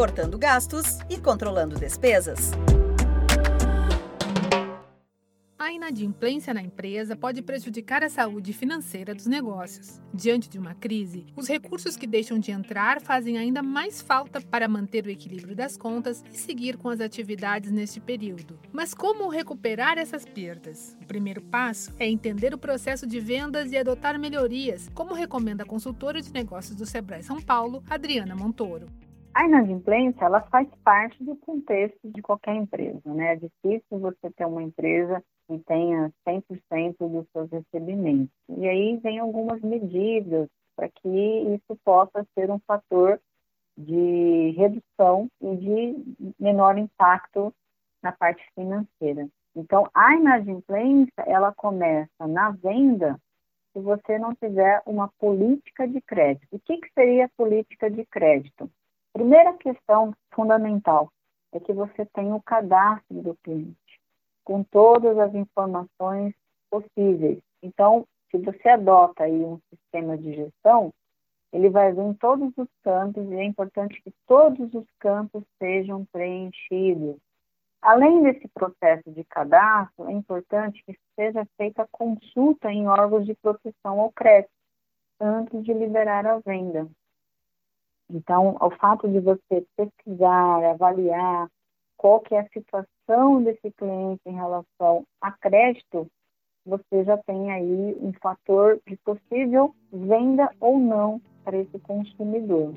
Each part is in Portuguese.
cortando gastos e controlando despesas. A inadimplência na empresa pode prejudicar a saúde financeira dos negócios. Diante de uma crise, os recursos que deixam de entrar fazem ainda mais falta para manter o equilíbrio das contas e seguir com as atividades neste período. Mas como recuperar essas perdas? O primeiro passo é entender o processo de vendas e adotar melhorias, como recomenda a consultora de negócios do Sebrae São Paulo, Adriana Montoro. A inadimplência, ela faz parte do contexto de qualquer empresa, né? É difícil você ter uma empresa que tenha 100% dos seus recebimentos. E aí vem algumas medidas para que isso possa ser um fator de redução e de menor impacto na parte financeira. Então, a inadimplência, ela começa na venda se você não tiver uma política de crédito. O que, que seria a política de crédito? Primeira questão fundamental é que você tenha o cadastro do cliente, com todas as informações possíveis. Então, se você adota aí um sistema de gestão, ele vai vir em todos os campos e é importante que todos os campos sejam preenchidos. Além desse processo de cadastro, é importante que seja feita consulta em órgãos de proteção ao crédito antes de liberar a venda. Então, o fato de você pesquisar, avaliar qual que é a situação desse cliente em relação a crédito, você já tem aí um fator de possível venda ou não para esse consumidor.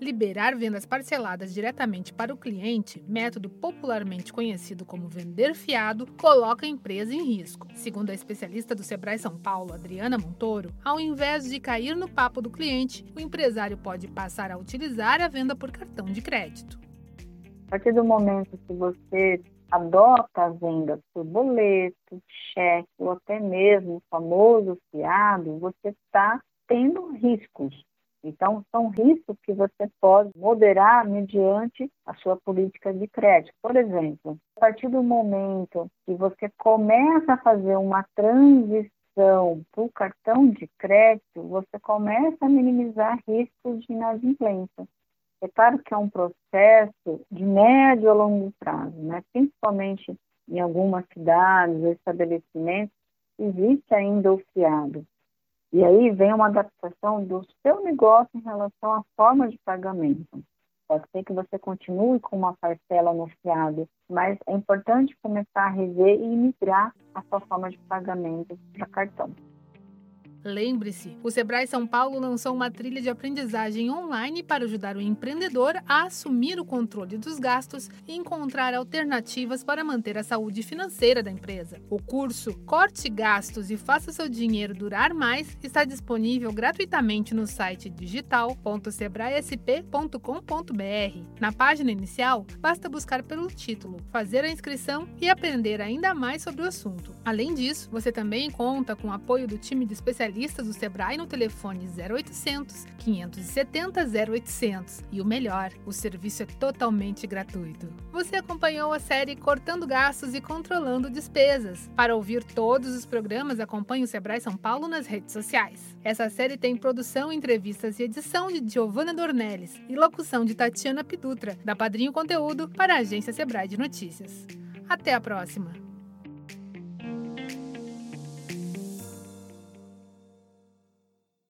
Liberar vendas parceladas diretamente para o cliente, método popularmente conhecido como vender fiado, coloca a empresa em risco. Segundo a especialista do Sebrae São Paulo, Adriana Montoro, ao invés de cair no papo do cliente, o empresário pode passar a utilizar a venda por cartão de crédito. A partir do momento que você adota a venda por boleto, cheque ou até mesmo o famoso fiado, você está tendo riscos então, são riscos que você pode moderar mediante a sua política de crédito. Por exemplo, a partir do momento que você começa a fazer uma transição para o cartão de crédito, você começa a minimizar riscos de inadimplência. É claro que é um processo de médio a longo prazo, né? principalmente em algumas cidades estabelecimentos, existe ainda o fiado. E aí vem uma adaptação do seu negócio em relação à forma de pagamento. Pode ser que você continue com uma parcela fiado, mas é importante começar a rever e migrar a sua forma de pagamento para cartão. Lembre-se, o Sebrae São Paulo lançou uma trilha de aprendizagem online para ajudar o empreendedor a assumir o controle dos gastos e encontrar alternativas para manter a saúde financeira da empresa. O curso Corte Gastos e Faça Seu Dinheiro Durar Mais está disponível gratuitamente no site digital.sebraesp.com.br. Na página inicial, basta buscar pelo título, fazer a inscrição e aprender ainda mais sobre o assunto. Além disso, você também conta com o apoio do time de especialistas especialistas do Sebrae no telefone 0800 570 0800. E o melhor, o serviço é totalmente gratuito. Você acompanhou a série Cortando Gastos e Controlando Despesas. Para ouvir todos os programas, acompanhe o Sebrae São Paulo nas redes sociais. Essa série tem produção, entrevistas e edição de Giovanna Dornelles e locução de Tatiana Pidutra, da Padrinho Conteúdo para a agência Sebrae de Notícias. Até a próxima!